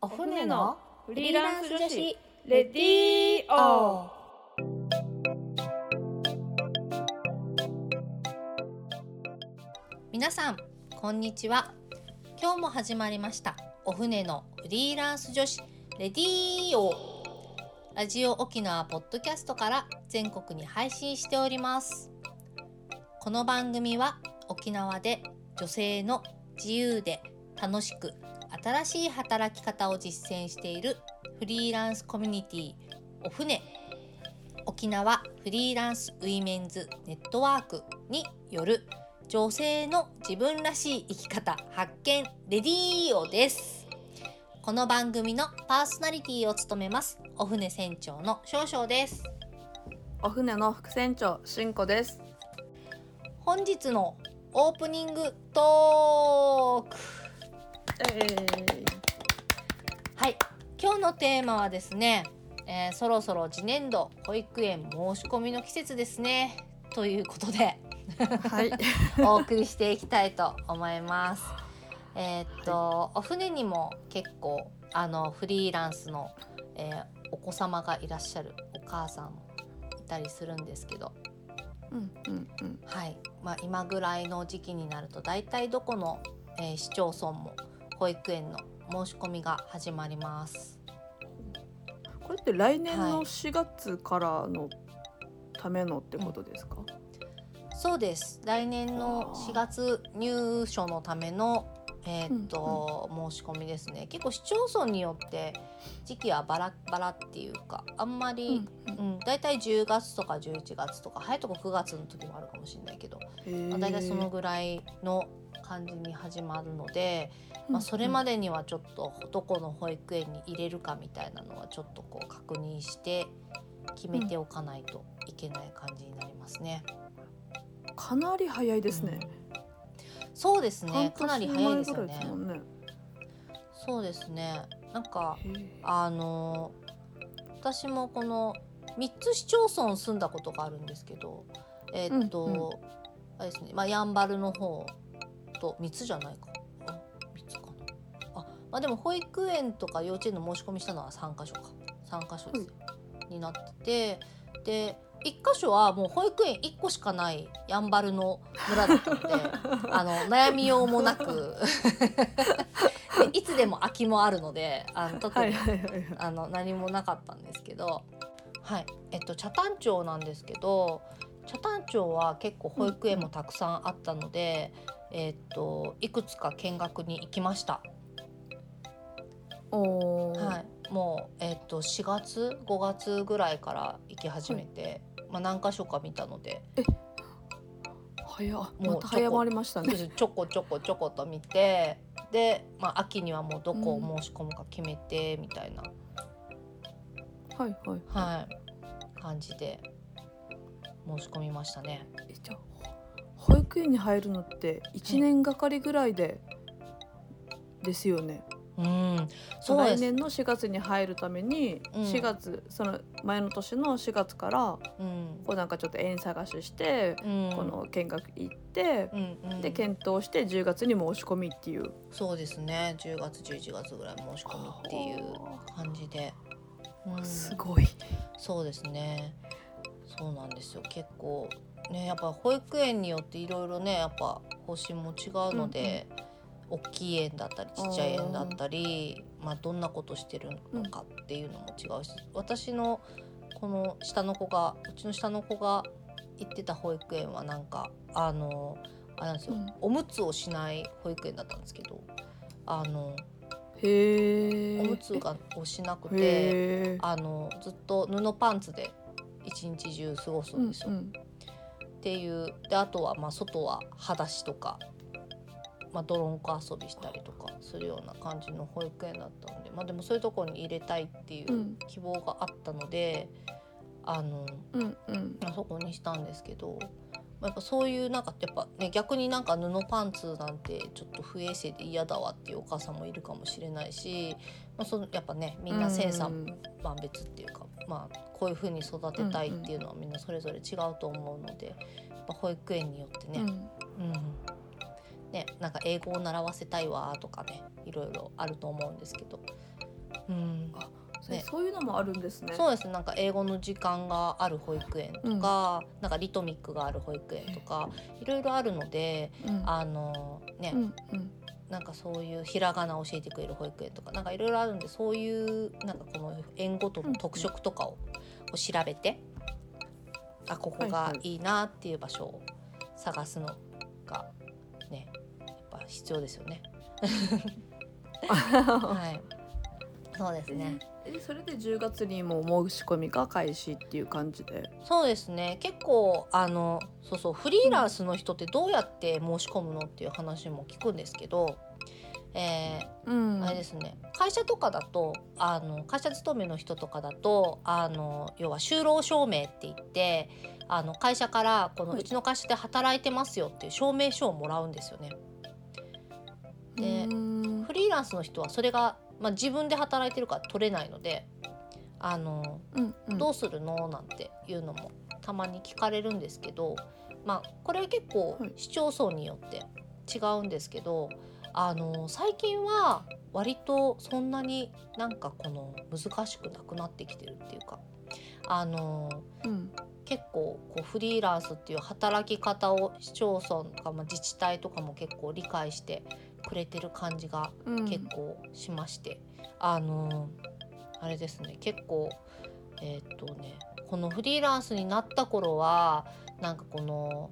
お船のフリーランス女子レディオ皆さんこんにちは。今日も始まりましたお船のフリーランス女子レディオラジオ沖縄ポッドキャストから全国に配信しております。この番組は沖縄で女性の自由で楽しく新しい働き方を実践しているフリーランスコミュニティお船沖縄フリーランスウィメンズネットワークによる女性の自分らしい生き方発見レディオです。この番組のパーソナリティを務めますお船船長の少々です。お船の副船長しんこです。本日のオープニングトークえー、はい。今日のテーマはですね、えーそろそろ次年度保育園申し込みの季節ですね。ということではい。お送りしていきたいと思います。えーっと、お船にも結構あのフリーランスの、えーお子様がいらっしゃるお母さんもいたりするんですけど、うんうんうん。はい。まあ、今ぐらいの時期になると大体どこの、えー市町村も保育園の申し込みが始まります。これって来年はいの4月からのためのってことですか、そうです。来年の4月入所のためのえーっと、申し込みですね。結構市町村によって時期はバラバラっていうかあんまり、うんうん。大体10月とか11月とか早いとこ9月の時もあるかもしれないけど、へまあ、大体そのぐらいの感じに始まるので、まあ、それまで、でにはちょっとどこの保育園に入れるかみたいなのはちょっとこう確認して決めておかないといけない感じになりますね。かなり早いですね、そうですね。かなり早いですよね。ねそうですね。なんかあの私もこの3つ市町村住んだことがあるんですけどえーっと、うんうん。あれですね、まあ、やんばるの方と3つじゃな。いかあ3つかな。あまあでも保育園とか幼稚園の申し込みしたのは3箇所か。3箇所です。ね、になっててで1箇所はもう保育園1個しかないやんばるの村だったのであの悩みようもなく。でいつでも空きもあるのであの特に、あの何もなかったんですけど、はい、えっと北谷町なんですけど北谷町は結構保育園もたくさんあったので、えっといくつか見学に行きました。おー。はい、もうえっと4月5月ぐらいから行き始めて、まあ何箇所か見たので、早っ。もうまた早まりましたね。ちょこちょこちょこと見てで、まあ、秋にはもうどこを申し込むか決めてみたいな、はいはい。はい、感じで申し込みましたね。えじゃあ保育園に入るのって1年がかりぐらいで、ですよねうん、そう。来年の4月に入るためにうん4月、その前の年の4月からうん、こうなんかちょっと園探しして、うん、この見学行って、うんうん、で検討して10月に申し込みっていうそうですね。10月11月ぐらい申し込みっていう感じで、うん、すごい。そうですね。そうなんですよ。結構ね、やっぱ保育園によっていろいろね、やっぱ方針も違うので、大きい園だったりちっちゃい園だったり、まあどんなことしてるのかっていうのも違うし、私のこの下の子がうちの下の子が行ってた保育園はなんかあのあれなんですよ、うんおむつをしない保育園だったんですけど、あのへえ。おむつがをしなくて。あのずっと布パンツで一日中過ごすんですよ。うんうんっていうであとはまあ外は裸足とか、まあ、泥んこ遊びしたりとかするような感じの保育園だったので、まあ、でもそういうところに入れたいっていううん希望があったので、あのうんうん。あそこにしたんですけど。まあやっぱそういうなんかやっぱね逆になんか布パンツなんてちょっと不衛生で嫌だわっていうお母さんもいるかもしれないし、まあ、そのやっぱねみんな千差うん万別っていうか、まあ、こういうふうに育てたいっていうのはみんなそれぞれ違うと思うので、やっぱ保育園によってね,、うん。うん。ねなんか英語を習わせたいわとかねいろいろあると思うんですけど。そういうのもあるんですね。そうですね。なんか英語の時間がある保育園とか、なんかリトミックがある保育園とかいろいろあるのでうん。あのね、うんうん。なんかそういうひらがなを教えてくれる保育園とかなんかいろいろあるんでそういうなんかこの園ごとの特色とかをこう調べて、あここがいい。なっていう場所を探すのがねやっぱ必要ですよね。はい、そうですね。えそれで10月にもう申し込みが開始っていう感じで？そうですね。結構あのそうそうフリーランスの人ってどうやって申し込むのっていう話も聞くんですけど、えーうん。あれですね。会社とかだとあの会社勤めの人とかだとあの要は就労証明って言ってあの会社からこのはい。うちの会社で働いてますよっていう証明書をもらうんですよね。でうん。フリーランスの人はそれが、まあ、自分で働いてるから取れないのであのうんうん。どうするの？なんていうのもたまに聞かれるんですけど、まあ、これは結構はい。市町村によって違うんですけど、あの最近は割とそんなになんかこの難しくなくなってきてるっていうか。あのうん結構こうフリーランスっていう働き方を市町村とか、まあ、自治体とかも結構理解してくれてる感じがうん結構しまして、あのあれですね結構えーっとねこのフリーランスになった頃はなんかこの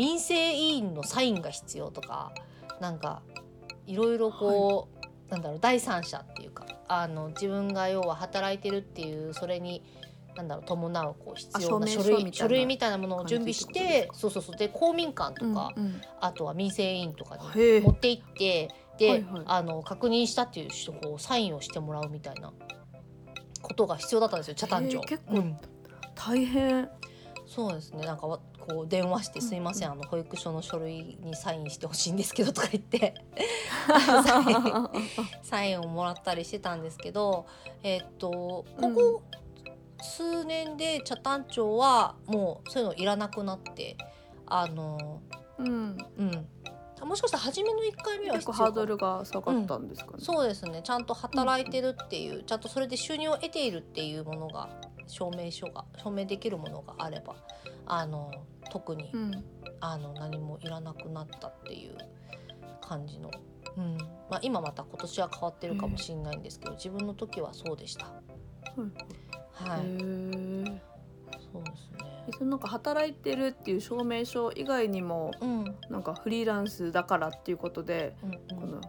民生委員のサインが必要とかなんかいろいろこう、なんだろう第三者っていうかあの自分が要は働いてるっていうそれになんだろう伴うこう必要なあ書類書みたいな。書類みたいなものを準備しててそうそうそう。で公民館とか、うんうん。あとは民生委員とかに持って行ってで、はいはい。あの確認したっていう人をサインをしてもらうみたいなことが必要だったんですよ茶炭町へえ。結構うん。大変そうですね。なんかわこう電話して「すいません、あの保育所の書類にサインしてほしいんですけど」とか言って。サインをもらったりしてたんですけどえっとここ数年で茶炭町はもうそういうのいらなくなってあのうん。うん。もしかしたら初めの1回目は結構ハードルが下がったんですかね、そうですね。ちゃんと働いてるっていう、ちゃんとそれで収入を得ているっていうものが証明書が証明できるものがあればあの特に、うん。あの何もいらなくなったっていう感じの、うん。まあ、今また今年は変わってるかもしれないんですけど、自分の時はそうでした。はい、へえそうですね。そのなんか働いてるっていう証明書以外にもうん、うんなんかフリーランスだからっていうことでうん。この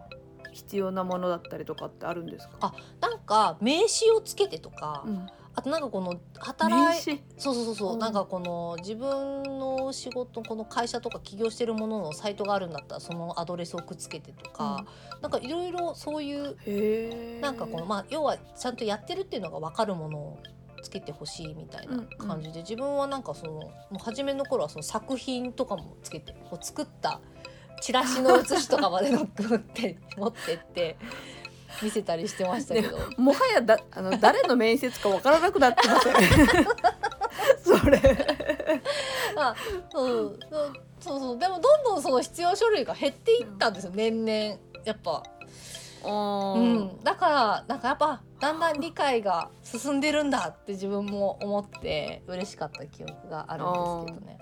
必要なものだったりとかってあるんですか？あなんか名刺をつけてとか、うんあとなんかこの名働い刺？そうそうそうそう、うん。なんかこの自分の仕事この会社とか起業してるもののサイトがあるんだったらそのアドレスをくっつけてとか、なんかいろいろそういうなんかこのまあ要はちゃんとやってるっていうのが分かるものをつけてほしいみたいな感じで、自分はなんかそのもう初めの頃はその作品とかもつけてこう作ったチラシの写しとかまで持って持ってって見せたりしてましたけど。もはやだあの誰の面接かわからなくなってますよね。それ。あそうそうそうそう。でもどんどんその必要書類が減っていったんですよ年々。やっぱ、ううん、だからなんかやっぱだんだん理解が進んでるんだって自分も思って嬉しかった記憶があるんですけどね。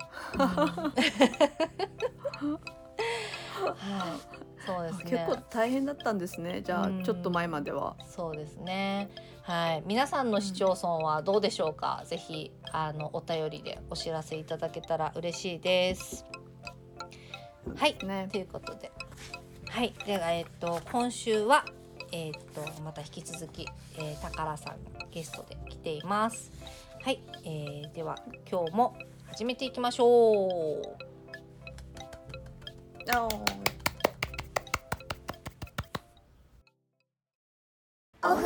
うん。はい、そうですね。結構大変だったんですねじゃあうんちょっと前まではそうですね。はい、皆さんの市町村はどうでしょうか？ぜひあのお便りでお知らせいただけたら嬉しいです。はい、ねということで、はい、ではえっと今週はえっとまた引き続き、えー、宝さんがゲストで来ています。はい、えー、では今日も始めていきましょう。あ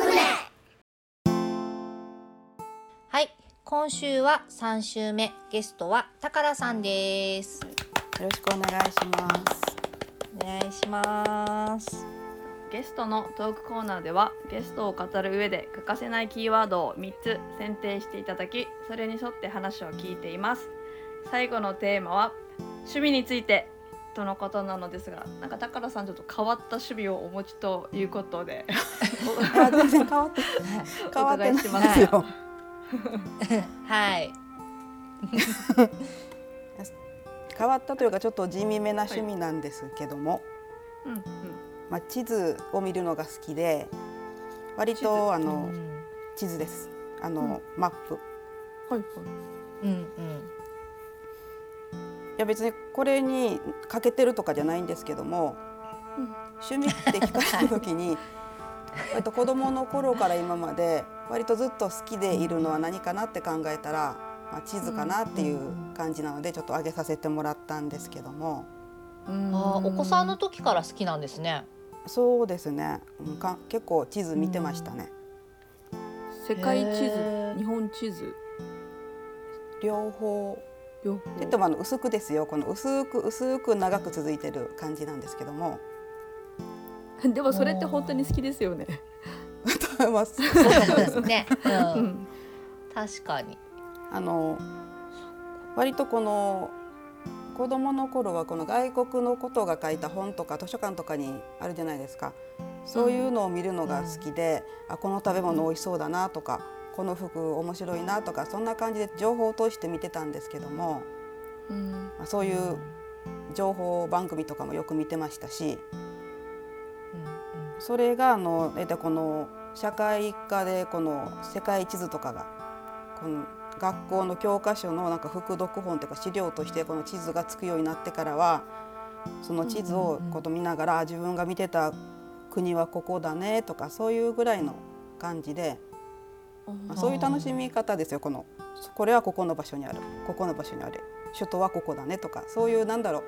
はい、今週は三週目ゲストは宝さんです。よろしくお願いします。お願いします。ゲストのトークコーナーではゲストを語る上で欠かせないキーワードを3つ選定していただきそれに沿って話を聞いています最後のテーマは趣味について人の方なのですがなんか宝さんちょっと変わった趣味をお持ちということで。あ全然変わって変わってない。ですよ。はい。変わったというかちょっと地味めな趣味なんですけども、うんうん。まあ地図を見るのが好きで、割とあのうん。地図です。あの、マップ。はいはい。うんいや別にこれに欠けてるとかじゃないんですけども、うん趣味って聞かれた時に割と子供の頃から今まで割とずっと好きでいるのは何かなって考えたら、まあ、地図かなっていう感じなのでちょっと挙げさせてもらったんですけども。うん。あーお子さんの時から好きなんですね。そうですね、うんか結構地図見てましたね。世界地図？日本地図？両方両方って言ってもあの薄くですよこの薄く薄く長く続いてる感じなんですけども でもそれって本当に好きですよね。まあそうそうですね。う。うんん確かに。あの割とこの子供の頃はこの外国のことが書いた本とか図書館とかにあるじゃないですかそういうのを見るのが好きで、あこの食べ物美味しそうだなとかこの服面白いなとかそんな感じで情報を通して見てたんですけども、うん。まあ、そういう情報番組とかもよく見てましたしそれがあの大体この社会科でこの世界地図とかがこの学校の教科書のなんか副読本というか資料としてこの地図がつくようになってからはその地図をこと見ながら、あ自分が見てた国はここだねとかそういうぐらいの感じで、まあ、そういう楽しみ方ですよ。このこれはここの場所にある。ここの場所にある。首都はここだねとかそういうなんだろ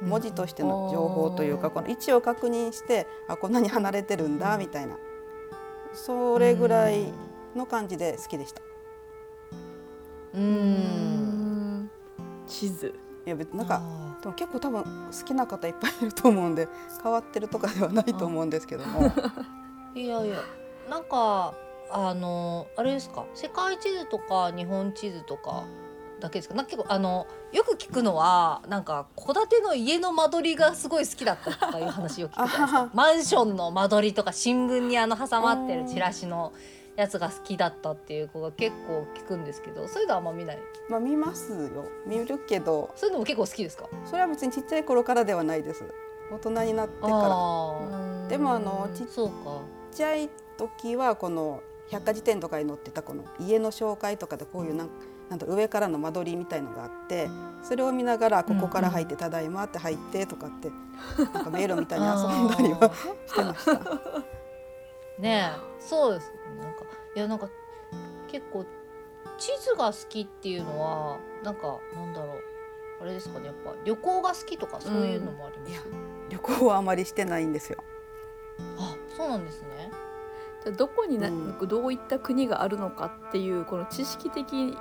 う文字としての情報というかこの位置を確認してあこんなに離れてるんだみたいな。それぐらいの感じで好きでした。う。うん。ん地図。いやなんかあでも結構多分好きな方いっぱいいると思うんで変わってるとかではないと思うんですけども。ー いやいや、なんかあのあれですか？世界地図とか日本地図とかだけですか？なんか結構あのよく聞くのはなんか戸建ての家の間取りがすごい好きだったとかいう話を聞くじゃないですあはは。かマンションの間取りとか新聞にあの挟まってるチラシのやつが好きだったっていう子が結構聞くんですけど、そういうのはあんま見ない？まあ見ますよ見るけどそういうのも結構好きですか？それは別にちっちゃい頃からではないです大人になってから。でもあの。ちっちゃい時はこの百科事典とかに載ってたこの家の紹介とかでこういうなんなんだろう上からの間取りみたいのがあってそれを見ながらここから入って「ただいま」って入ってとかって なんか迷路みたいに遊んだりはしてました。ねえそうですなんかいやなんか結構地図が好きっていうのはなんかなんだろうあれですかねやっぱ旅行が好きとかそういうのもあります、旅行はあまりしてないんですよ。あそうなんですねじゃあどこにな、うん。どういった国があるのかっていうこの知識的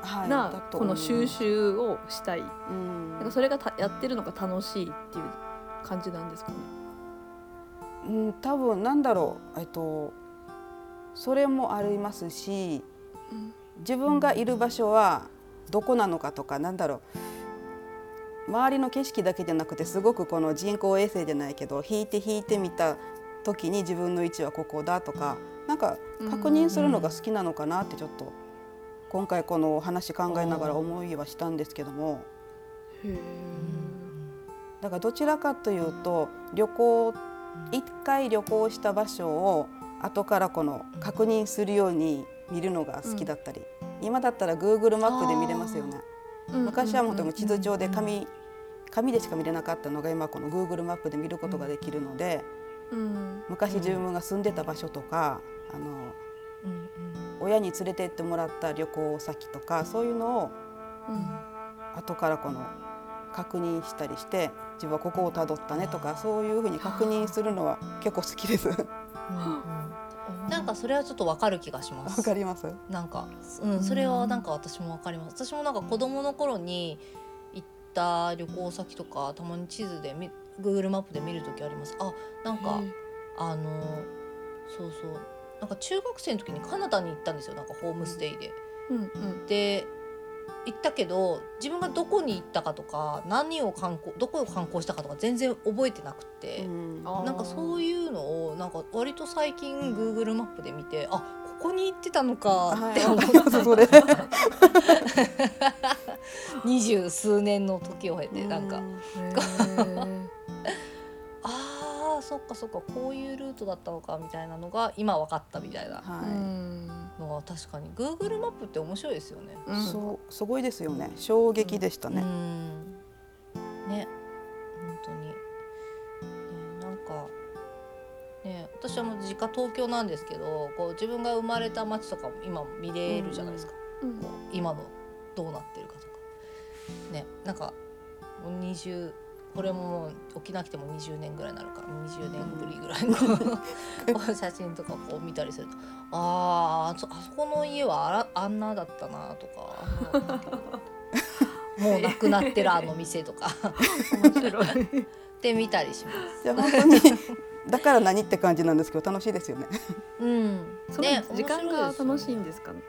はい、なこの収集をしたい、うん。なんかそれがたやってるのが楽しいっていう感じなんですかね。うん、多分なんだろう。えっとそれもありますし自分がいる場所はどこなのかとかなんだろう。周りの景色だけじゃなくてすごくこの人工衛星じゃないけど引いて引いてみた時に自分の位置はここだとかなんか確認するのが好きなのかなってちょっと今回このお話考えながら思いはしたんですけども。だからどちらかというと旅行一回旅行した場所を後からこの確認するように見るのが好きだったり、今だったら Google マップで見れますよね。昔はもとも地図上で紙紙でしか見れなかったのが今この Google マップで見ることができるのでうん昔自分が住んでた場所とかあのうん親に連れて行ってもらった旅行先とかそういうのを後からこの確認したりして自分はここをたどったねとかそういうふうに確認するのは結構好きです。わうんうんなんかそれはちょっとわかる気がしますかります？なんか、うん、それはなんか私もわかります。私もなんか子供の頃に行った旅行先とか、たまに地図でみ、Google マップで見る時あります。あ、なんか、あの、そうそう、なんか中学生の時にカナダに行ったんですよ。なんかホームステイで。うん。うん。で、行ったけど自分がどこに行ったかとか何を観光どこを観光したかとか全然覚えてなくて、うん。あなんかそういうのをなんか割と最近 Google マップで見てあここに行ってたのかって思っはい それ。二十数年の時を経てなんかそっかそっかこういうルートだったのかみたいなのが今分かったみたいな。のは確かに Google マップって面白いですよね。うんいそうすごいですよね。衝撃でしたね。うん。ね本当に、ね、なんかね私はもう実家東京なんですけどこう自分が生まれた町とかも今も見れるじゃないですか、うん。こう今のどうなってるかとか。ねなんかもう20これももう沖縄来ても20年ぐらいになるから20年ぶりぐらいの 写真とかこう見たりするとあーあそあそこの家はあらあんなだったなとか。もうなくなってるあの店とか。面白い。で見たりします。いや本当に。だから何って感じなんですけど楽しいですよね。うん、ね時間が楽しいんでですかね。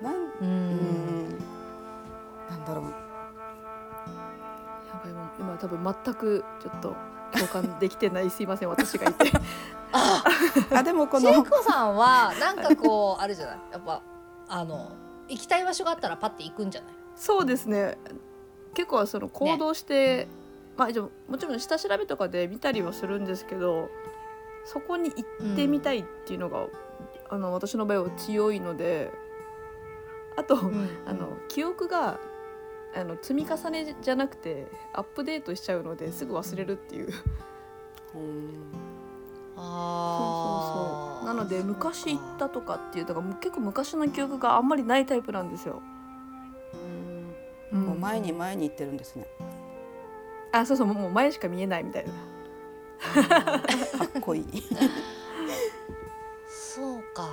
なんううん。んなんだろう。や多分全くちょっと共感できてないすいません 私がいて。ああでもこ千の子さんはなんかこうあるじゃない？やっぱあの行きたい場所があったらパッて行くんじゃない？そうですね。結構その行動して、まあもちろん下調べとかで見たりはするんですけどそこに行ってみたいっていうのが、あの私の場合は強いのであと、あの記憶があの積み重ねじゃなくてアップデートしちゃうのですぐ忘れるっていう。うん。あー。なので昔行ったとかっていうのが結構昔の記憶があんまりないタイプなんですよ。うん。もう前に前に行ってるんですね。あそうそうもう前しか見えないみたいな。かっこいい。そうか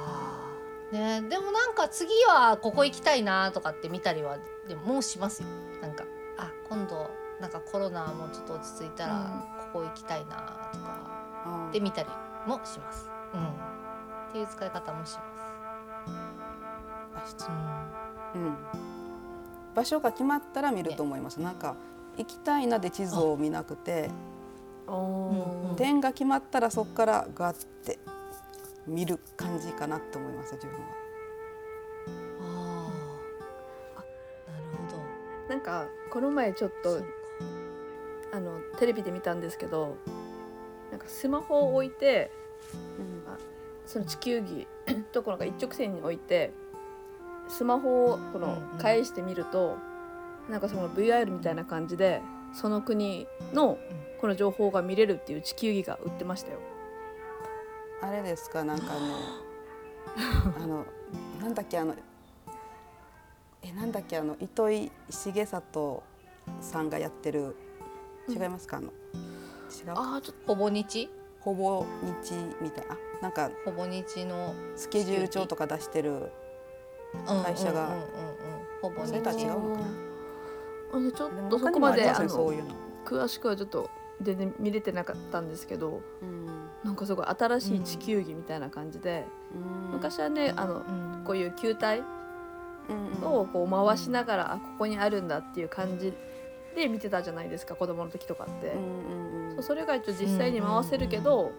ね。でもなんか次はここ行きたいなとかって見たりはでももうしますよ。なんかあ今度なんかコロナもちょっと落ち着いたらここ行きたいなとかあで見たりもします。うん。っていう使い方もしまあす。うん。うん、場所が決まったら見ると思います。なんか行きたいなで地図を見なくて、うんうん。点が決まったらそこからガッて見る感じかなと思います自分は。ああなるほど。なんかこの前ちょっとあのテレビで見たんですけどなんかスマホを置いてその地球儀 ところが一直線に置いてスマホをこのうんうん。返してみると、なんかその VR みたいな感じでその国のこの情報が見れるっていう地球儀が売ってましたよ。あれですか？なんかあの あのなんだっけあのえなんだっけ？あの糸井重里さんがやってる違いますか？あの違うああちょっほぼ日？ほぼ日みたいな。あなんかほぼ日のスケジュール帳とか出してる会社が。ほぼ日それとは違うのかな？あのちょっとそこまであの。詳しくはちょっと全然見れてなかったんですけどうん。なんかすごい新しい地球儀みたいな感じで、昔はねあのうん。こういう球体をこう回しながら、あここにあるんだっていう感じで見てたじゃないですか子供の時とかって、そうそれが一応実際に回せるけど、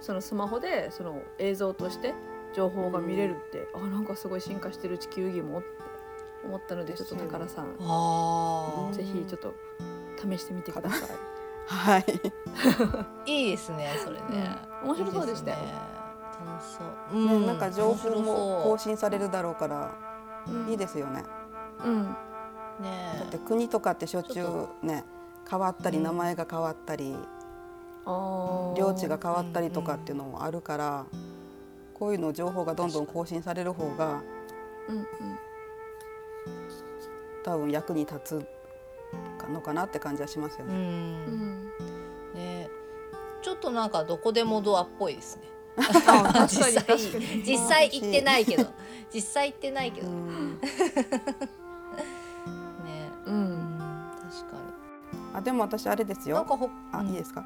そのスマホでその映像として情報が見れるって、あなんかすごい進化してる地球儀もって思ったのでちょっと宝さん、あうんぜひちょっと試してみてください。はい。あいいですねそれね、うん。面白そうでしたよ。ね。楽しそう、うね、なんか情報も更新されるだろうからうん。いいですよね。うん。ねだって国とかってしょっちゅうね変わったりうん。名前が変わったり領地が変わったりとかっていうのもあるからこういうの情報がどんどん更新される方がうんうん。多分役に立つのかなって感じはしますようね。うん。ん。ね。ちょっとなんかどこでもドアっぽいですね。実際実際行ってないけど。実際行ってないけど、ね。うん。確かあでも私あれですよ。になんかほあ、うん。いいですか？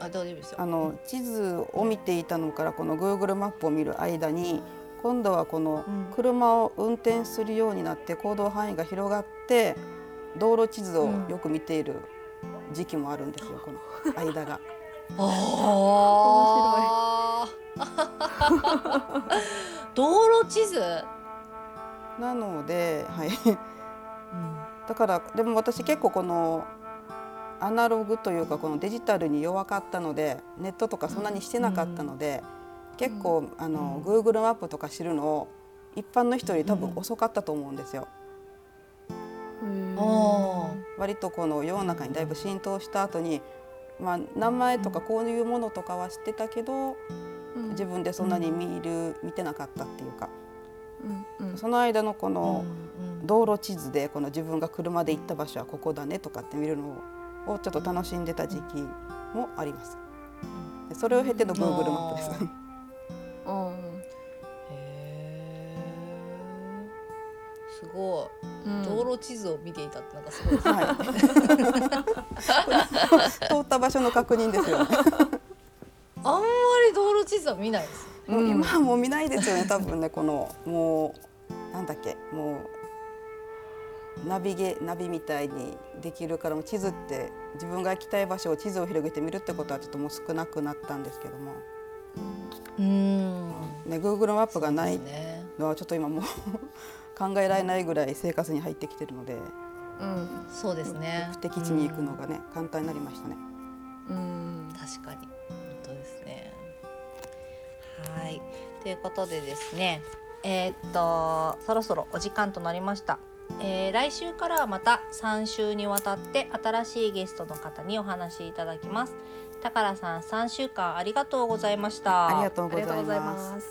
あ大丈夫ですよ。あの地図を見ていたのからこの Google マップを見る間に今度はこのうん。車を運転するようになって行動範囲が広がって道路地図をよく見ている時期もあるんですよ、この間が。ああ。道路地図？なので、はい、だからでも私結構このアナログというかこのデジタルに弱かったのでネットとかそんなにしてなかったので、結構あの Google マップとか知るのを一般の人より多分遅かったと思うんですよ。あ割とこの世の中にだいぶ浸透した後に、まあ、名前とかこういうものとかは知ってたけど自分でそんなに見る見てなかったっていうか。その間のこあ。のうん道路地図でこの自分が車で行った場所はここだねとかって見るのをちょっと楽しんでた時期もあります。でそれを経ての Google マップです。すごい。道路地図を見ていたってなんかすごいですね。はい。通った場所の確認ですよね。あんまり道路地図は見ないです。もう今はもう見ないですよね。多分ねこのもうなんだっけもうナビゲナビみたいにできるからもう地図って自分が行きたい場所を地図を広げてみるってことはちょっともう少なくなったんですけども、うん。ね Google マップがない。のはちょっと今もう考えられないぐらい生活に入ってきてるので。うんそうですね。目的地に行くのがね、簡単になりましたね。うん確かに本当ですね。はいということでですねえーっとそろそろお時間となりました。えー来週からはまた3週にわたって新しいゲストの方にお話しいただきます。高良さん3週間ありがとうございました。ありがとうございます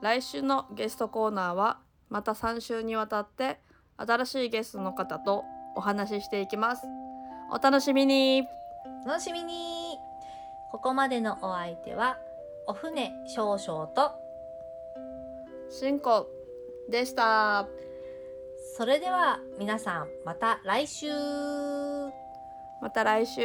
来週のゲストコーナーはまた3週にわたって新しいゲストの方とお話ししていきます。お楽しみに。楽しみに。ここまでのお相手はお船少々としんこでした。それでは皆さんまた来週。また来週